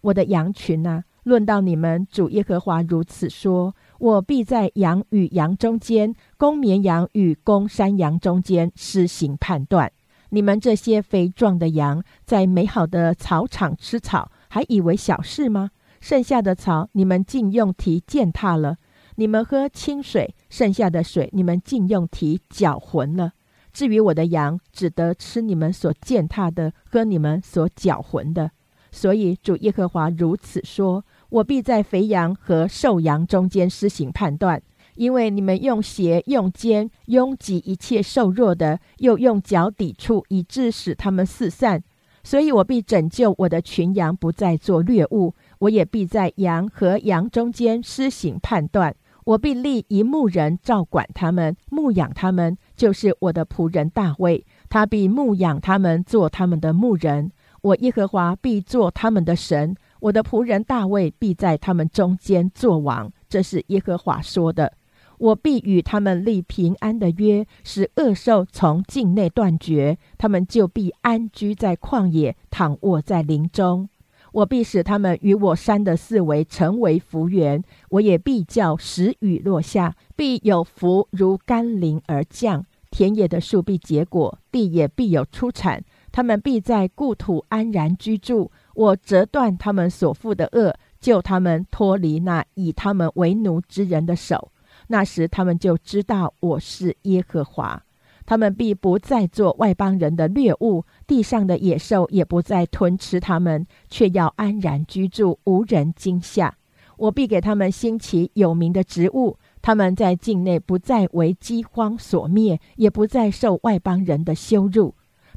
Speaker 1: 我的羊群啊，论到你们，主耶和华如此说：我必在羊与羊中间，公绵羊与公山羊中间施行判断。你们这些肥壮的羊，在美好的草场吃草，还以为小事吗？剩下的草，你们竟用蹄践踏了。你们喝清水，剩下的水你们竟用蹄搅浑了。至于我的羊，只得吃你们所践踏的，喝你们所搅浑的。所以主耶和华如此说：我必在肥羊和瘦羊中间施行判断，因为你们用鞋、用肩拥挤一切瘦弱的，又用脚抵触，以致使他们四散。所以我必拯救我的群羊，不再做掠物。我也必在羊和羊中间施行判断。我必立一牧人照管他们，牧养他们，就是我的仆人大卫。他必牧养他们，做他们的牧人。我耶和华必做他们的神。我的仆人大卫必在他们中间作王。这是耶和华说的。我必与他们立平安的约，使恶兽从境内断绝。他们就必安居在旷野，躺卧在林中。我必使他们与我山的四围成为福源，我也必叫时雨落下，必有福如甘霖而降。田野的树必结果，地也必有出产。他们必在故土安然居住。我折断他们所负的恶，救他们脱离那以他们为奴之人的手。那时他们就知道我是耶和华。他们必不再做外邦人的掠物，地上的野兽也不再吞吃他们，却要安然居住，无人惊吓。我必给他们兴起有名的植物，他们在境内不再为饥荒所灭，也不再受外邦人的羞辱。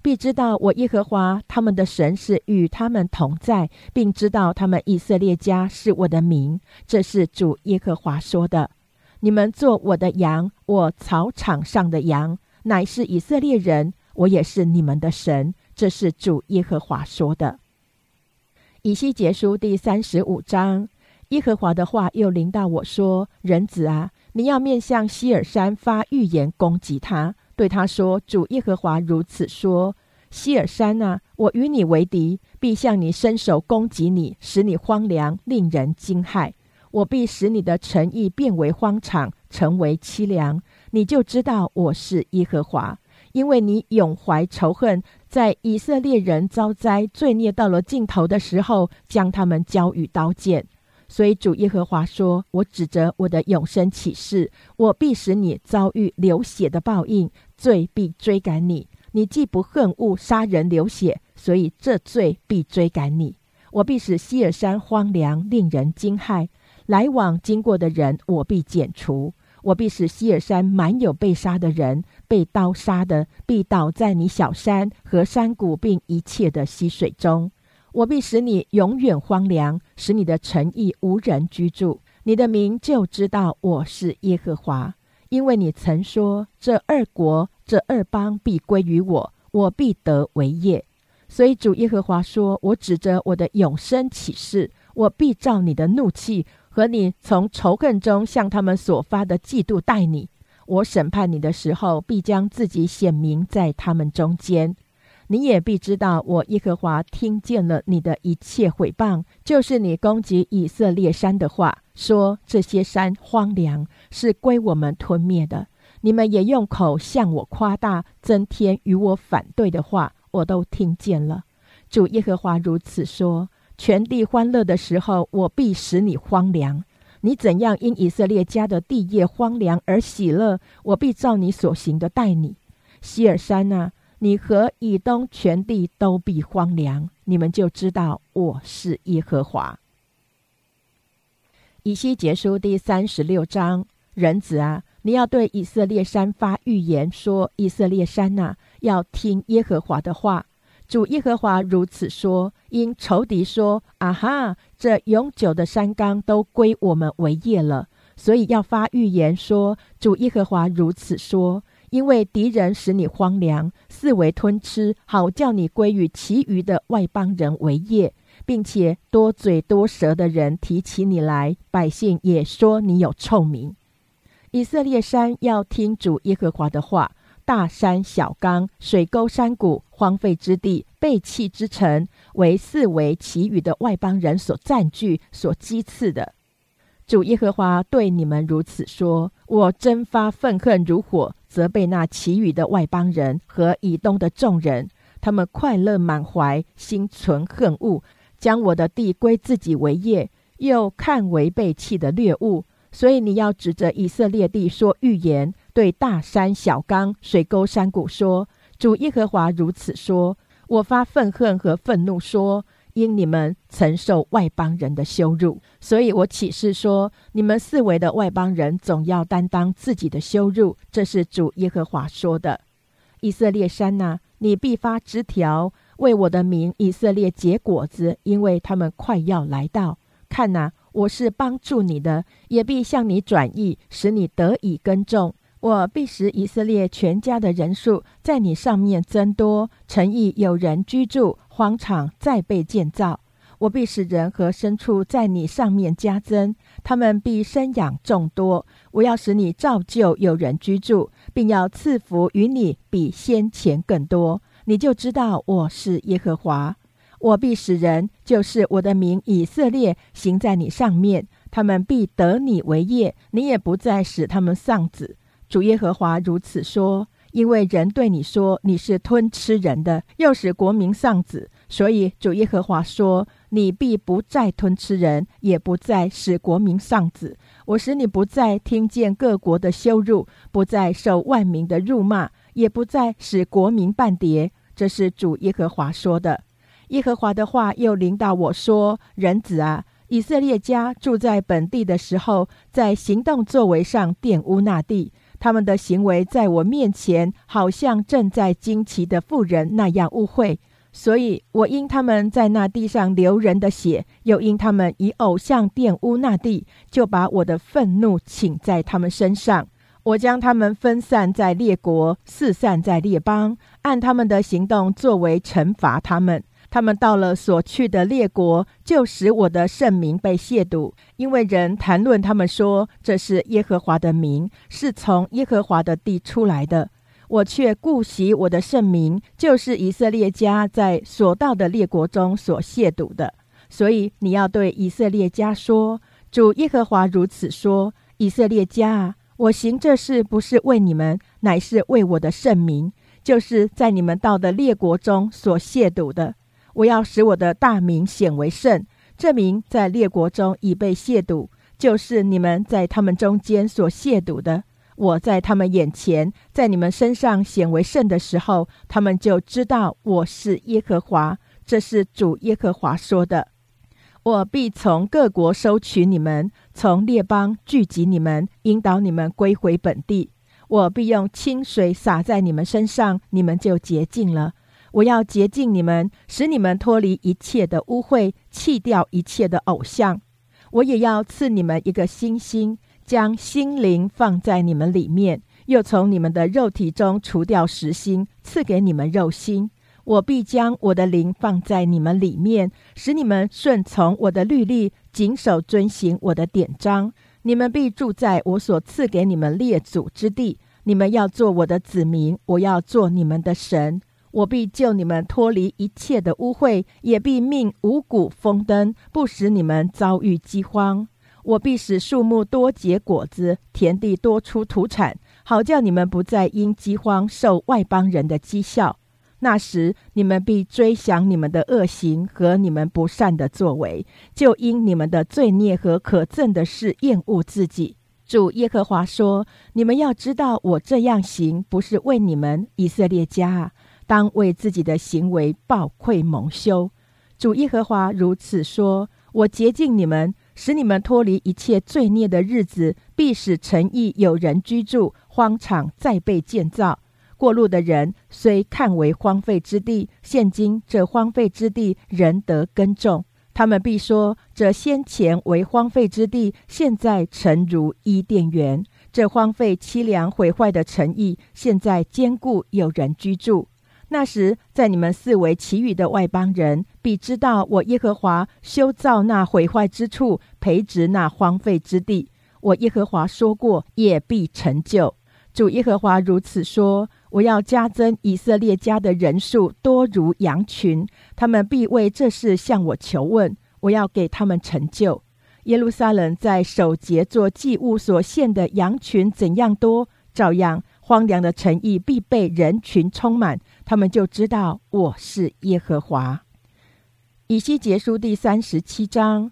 Speaker 1: 必知道我耶和华他们的神是与他们同在，并知道他们以色列家是我的名。这是主耶和华说的。你们做我的羊，我草场上的羊。乃是以色列人，我也是你们的神。这是主耶和华说的。以西结书第三十五章，耶和华的话又临到我说：“人子啊，你要面向希尔山发预言，攻击他，对他说：主耶和华如此说：希尔山啊，我与你为敌，必向你伸手攻击你，使你荒凉，令人惊骇。我必使你的诚意变为荒场，成为凄凉。”你就知道我是耶和华，因为你永怀仇恨，在以色列人遭灾罪孽到了尽头的时候，将他们交与刀剑。所以主耶和华说：“我指着我的永生启示，我必使你遭遇流血的报应，罪必追赶你。你既不恨恶杀人流血，所以这罪必追赶你。我必使希尔山荒凉，令人惊骇，来往经过的人，我必剪除。”我必使希尔山满有被杀的人，被刀杀的必倒在你小山和山谷，并一切的溪水中。我必使你永远荒凉，使你的城邑无人居住。你的名就知道我是耶和华，因为你曾说：这二国、这二邦必归于我，我必得为业。所以主耶和华说：我指着我的永生起誓，我必照你的怒气。和你从仇恨中向他们所发的嫉妒待你，我审判你的时候，必将自己显明在他们中间。你也必知道，我耶和华听见了你的一切毁谤，就是你攻击以色列山的话，说这些山荒凉，是归我们吞灭的。你们也用口向我夸大，增添与我反对的话，我都听见了。主耶和华如此说。全地欢乐的时候，我必使你荒凉。你怎样因以色列家的地业荒凉而喜乐，我必照你所行的待你。希尔山啊，你和以东全地都必荒凉。你们就知道我是耶和华。以西结书第三十六章，人子啊，你要对以色列山发预言，说：以色列山呐，要听耶和华的话。主耶和华如此说：因仇敌说：“啊哈，这永久的山冈都归我们为业了。”所以要发预言说：“主耶和华如此说：因为敌人使你荒凉，四围吞吃，好叫你归于其余的外邦人为业，并且多嘴多舌的人提起你来，百姓也说你有臭名。以色列山要听主耶和华的话。”大山、小冈、水沟、山谷、荒废之地、背弃之城，为四围其余的外邦人所占据、所讥刺的。主耶和华对你们如此说：我真发愤恨如火，责备那其余的外邦人和以东的众人。他们快乐满怀，心存恨恶，将我的地归自己为业，又看为被弃的掠物。所以你要指着以色列地说预言。对大山、小冈、水沟、山谷说：“主耶和华如此说：我发愤恨和愤怒，说因你们曾受外邦人的羞辱，所以我启示说：你们四围的外邦人总要担当自己的羞辱。这是主耶和华说的。以色列山呐，你必发枝条，为我的名以色列结果子，因为他们快要来到。看呐，我是帮助你的，也必向你转意，使你得以耕种。”我必使以色列全家的人数在你上面增多，诚意有人居住，荒场再被建造。我必使人和牲畜在你上面加增，他们必生养众多。我要使你照旧有人居住，并要赐福与你比先前更多。你就知道我是耶和华。我必使人，就是我的名以色列，行在你上面，他们必得你为业，你也不再使他们丧子。主耶和华如此说：因为人对你说你是吞吃人的，又使国民丧子，所以主耶和华说：你必不再吞吃人，也不再使国民丧子。我使你不再听见各国的羞辱，不再受万民的辱骂，也不再使国民半跌。这是主耶和华说的。耶和华的话又临到我说：人子啊，以色列家住在本地的时候，在行动作为上玷污那地。他们的行为在我面前，好像正在惊奇的妇人那样误会，所以我因他们在那地上流人的血，又因他们以偶像玷污那地，就把我的愤怒请在他们身上。我将他们分散在列国，四散在列邦，按他们的行动作为惩罚他们。他们到了所去的列国，就使我的圣名被亵渎，因为人谈论他们说这是耶和华的名，是从耶和华的地出来的。我却顾惜我的圣名，就是以色列家在所到的列国中所亵渎的。所以你要对以色列家说：主耶和华如此说：以色列家啊，我行这事不是为你们，乃是为我的圣名，就是在你们到的列国中所亵渎的。我要使我的大名显为圣，这名在列国中已被亵渎，就是你们在他们中间所亵渎的。我在他们眼前，在你们身上显为圣的时候，他们就知道我是耶和华。这是主耶和华说的。我必从各国收取你们，从列邦聚集你们，引导你们归回本地。我必用清水洒在你们身上，你们就洁净了。我要洁净你们，使你们脱离一切的污秽，弃掉一切的偶像。我也要赐你们一个新心，将心灵放在你们里面，又从你们的肉体中除掉实心，赐给你们肉心。我必将我的灵放在你们里面，使你们顺从我的律例，谨守遵行我的典章。你们必住在我所赐给你们列祖之地。你们要做我的子民，我要做你们的神。我必救你们脱离一切的污秽，也必命五谷丰登，不使你们遭遇饥荒。我必使树木多结果子，田地多出土产，好叫你们不再因饥荒受外邦人的讥笑。那时，你们必追想你们的恶行和你们不善的作为，就因你们的罪孽和可憎的事厌恶自己。主耶和华说：“你们要知道，我这样行，不是为你们以色列家，当为自己的行为报愧蒙羞。”主耶和华如此说：“我洁净你们，使你们脱离一切罪孽的日子，必使城邑有人居住，荒场再被建造。”过路的人虽看为荒废之地，现今这荒废之地仍得耕种。他们必说：这先前为荒废之地，现在成如伊甸园。这荒废凄凉毁坏的城邑，现在坚固有人居住。那时，在你们四围其余的外邦人，必知道我耶和华修造那毁坏之处，培植那荒废之地。我耶和华说过，也必成就。主耶和华如此说。我要加增以色列家的人数，多如羊群。他们必为这事向我求问，我要给他们成就。耶路撒冷在守节做祭物所献的羊群怎样多，照样荒凉的城邑必被人群充满。他们就知道我是耶和华。以西结书第三十七章，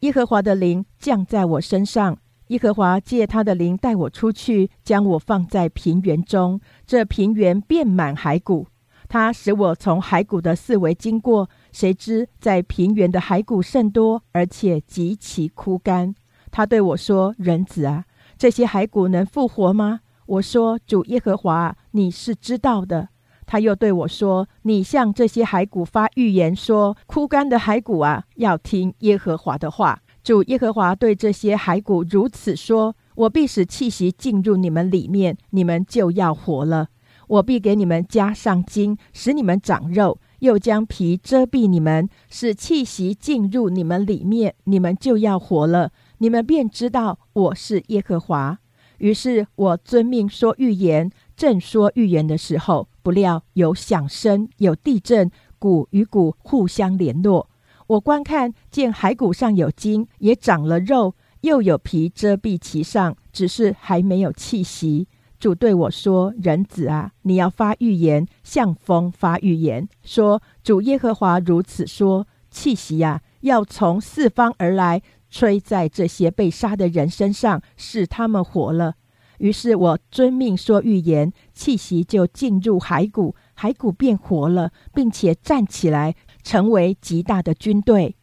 Speaker 1: 耶和华的灵降在我身上。耶和华借他的灵带我出去，将我放在平原中。这平原遍满骸骨，他使我从骸骨的四围经过。谁知在平原的骸骨甚多，而且极其枯干。他对我说：“人子啊，这些骸骨能复活吗？”我说：“主耶和华，你是知道的。”他又对我说：“你向这些骸骨发预言，说枯干的骸骨啊，要听耶和华的话。”主耶和华对这些骸骨如此说：“我必使气息进入你们里面，你们就要活了。我必给你们加上筋，使你们长肉；又将皮遮蔽你们，使气息进入你们里面，你们就要活了。你们便知道我是耶和华。”于是我遵命说预言，正说预言的时候，不料有响声，有地震，骨与骨互相联络。我观看，见骸骨上有筋，也长了肉，又有皮遮蔽其上，只是还没有气息。主对我说：“人子啊，你要发预言，向风发预言，说主耶和华如此说：气息呀，要从四方而来，吹在这些被杀的人身上，使他们活了。”于是我遵命说预言，气息就进入骸骨，骸骨变活了，并且站起来。成为极大的军队。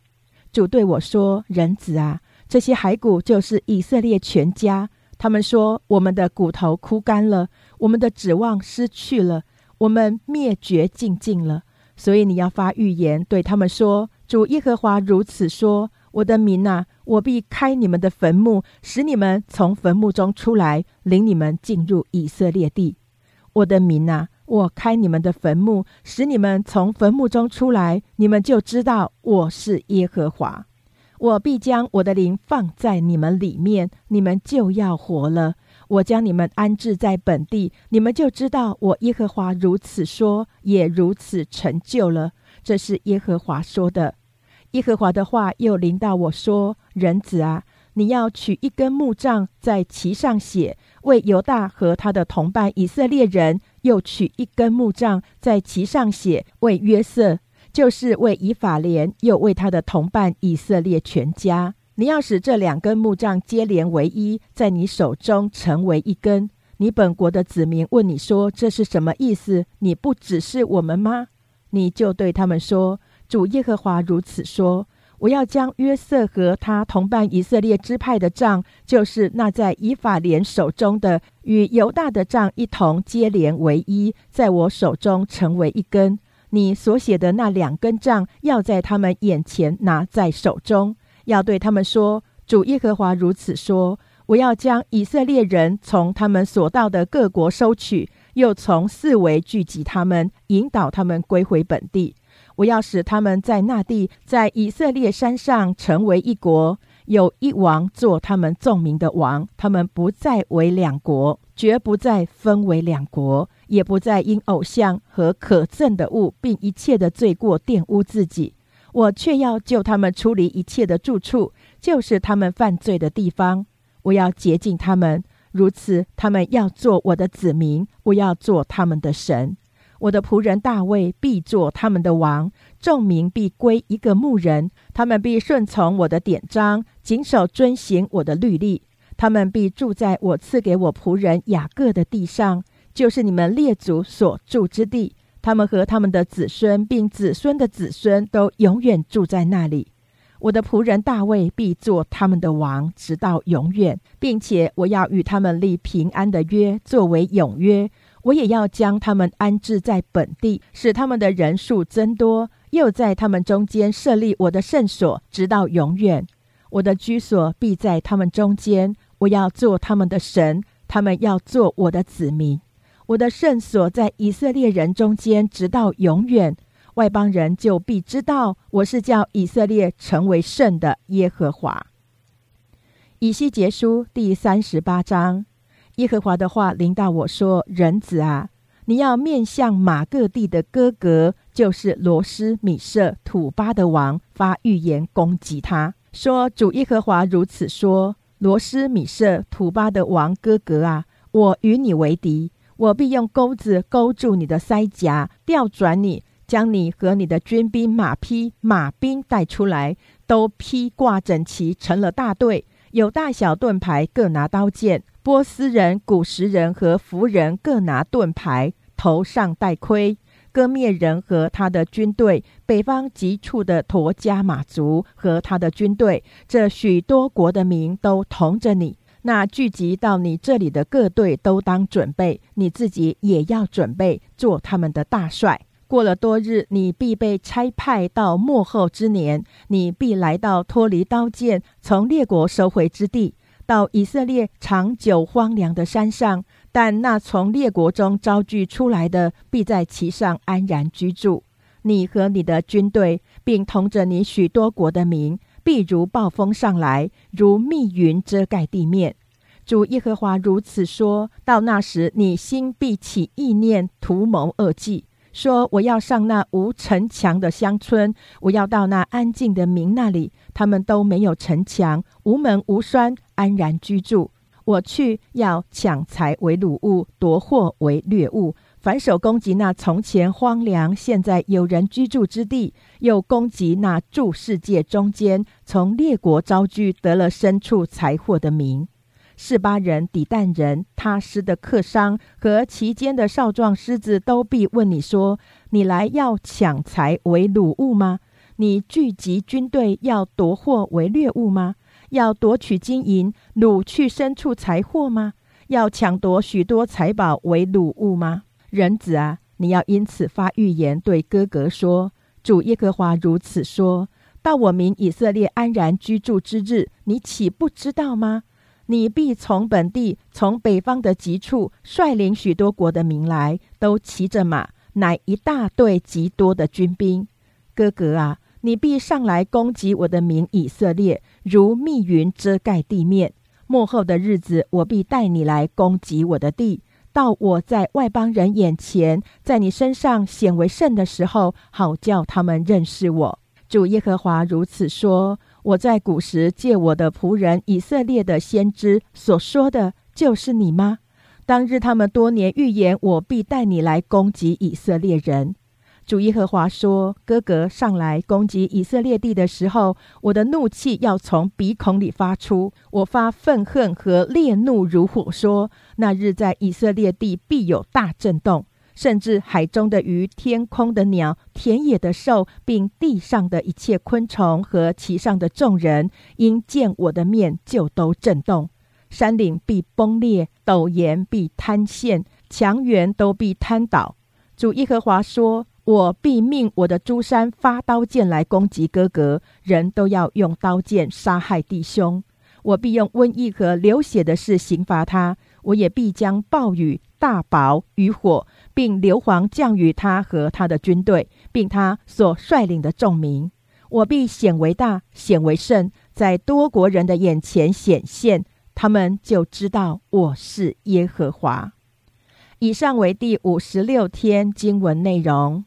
Speaker 1: 主对我说：“人子啊，这些骸骨就是以色列全家。他们说，我们的骨头枯干了，我们的指望失去了，我们灭绝尽尽了。所以你要发预言，对他们说：主耶和华如此说：我的民啊，我必开你们的坟墓，使你们从坟墓中出来，领你们进入以色列地。我的民啊。”我开你们的坟墓，使你们从坟墓中出来，你们就知道我是耶和华。我必将我的灵放在你们里面，你们就要活了。我将你们安置在本地，你们就知道我耶和华如此说，也如此成就了。这是耶和华说的。耶和华的话又临到我说：“人子啊，你要取一根木杖，在其上写，为犹大和他的同伴以色列人。”又取一根木杖，在其上写“为约瑟”，就是为以法莲，又为他的同伴以色列全家。你要使这两根木杖接连为一，在你手中成为一根。你本国的子民问你说：“这是什么意思？”你不只是我们吗？你就对他们说：“主耶和华如此说：我要将约瑟和他同伴以色列支派的杖，就是那在以法莲手中的，与犹大的杖一同接连为一，在我手中成为一根。你所写的那两根杖，要在他们眼前拿在手中，要对他们说：主耶和华如此说：我要将以色列人从他们所到的各国收取，又从四围聚集他们，引导他们归回本地。我要使他们在那地，在以色列山上成为一国，有一王做他们众民的王。他们不再为两国，绝不再分为两国，也不再因偶像和可憎的物，并一切的罪过玷污自己。我却要救他们出离一切的住处，就是他们犯罪的地方。我要洁净他们，如此他们要做我的子民，我要做他们的神。我的仆人大卫必做他们的王，众民必归一个牧人，他们必顺从我的典章，谨守遵行我的律例。他们必住在我赐给我仆人雅各的地上，就是你们列祖所住之地。他们和他们的子孙，并子孙的子孙，都永远住在那里。我的仆人大卫必做他们的王，直到永远，并且我要与他们立平安的约，作为永约。我也要将他们安置在本地，使他们的人数增多，又在他们中间设立我的圣所，直到永远。我的居所必在他们中间，我要做他们的神，他们要做我的子民。我的圣所在以色列人中间，直到永远。外邦人就必知道我是叫以色列成为圣的耶和华。以西结书第三十八章。耶和华的话临到我说：“人子啊，你要面向马各地的哥哥，就是罗斯米舍土巴的王，发预言攻击他，说：主耶和华如此说：罗斯米舍土巴的王哥哥啊，我与你为敌，我必用钩子勾住你的腮颊，调转你，将你和你的军兵、马匹、马兵带出来，都披挂整齐，成了大队，有大小盾牌，各拿刀剑。”波斯人、古时人和弗人各拿盾牌，头上戴盔。割灭人和他的军队，北方极处的陀加马族和他的军队，这许多国的民都同着你。那聚集到你这里的各队都当准备，你自己也要准备做他们的大帅。过了多日，你必被差派到幕后之年，你必来到脱离刀剑、从列国收回之地。到以色列长久荒凉的山上，但那从列国中招聚出来的，必在其上安然居住。你和你的军队，并同着你许多国的民，必如暴风上来，如密云遮盖地面。主耶和华如此说：到那时，你心必起意念，图谋恶计。说：“我要上那无城墙的乡村，我要到那安静的民那里。他们都没有城墙，无门无栓，安然居住。我去要抢财为掳物，夺货为掠物，反手攻击那从前荒凉、现在有人居住之地，又攻击那住世界中间、从列国招聚得了牲畜财货的民。”示巴人、底但人、他施的客商和其间的少壮狮子都必问你说：“你来要抢财为掳物吗？你聚集军队要夺货为掠物吗？要夺取金银、掳去牲畜财货吗？要抢夺许多财宝为掳物吗？人子啊，你要因此发预言，对哥哥说：主耶和华如此说：到我民以色列安然居住之日，你岂不知道吗？”你必从本地，从北方的极处，率领许多国的民来，都骑着马，乃一大队极多的军兵。哥哥啊，你必上来攻击我的民以色列，如密云遮盖地面。末后的日子，我必带你来攻击我的地，到我在外邦人眼前，在你身上显为圣的时候，好叫他们认识我。主耶和华如此说。我在古时借我的仆人以色列的先知所说的，就是你吗？当日他们多年预言，我必带你来攻击以色列人。主耶和华说：“哥哥上来攻击以色列地的时候，我的怒气要从鼻孔里发出，我发愤恨和烈怒如火，说：那日在以色列地必有大震动。”甚至海中的鱼、天空的鸟、田野的兽，并地上的一切昆虫和其上的众人，因见我的面，就都震动。山岭必崩裂，陡岩必坍陷，墙垣都必瘫倒。主耶和华说：“我必命我的诸山发刀剑来攻击哥哥，人都要用刀剑杀害弟兄。我必用瘟疫和流血的事刑罚他，我也必将暴雨、大雹、雨火。”并硫磺降于他和他的军队，并他所率领的众民。我必显为大，显为圣，在多国人的眼前显现，他们就知道我是耶和华。以上为第五十六天经文内容。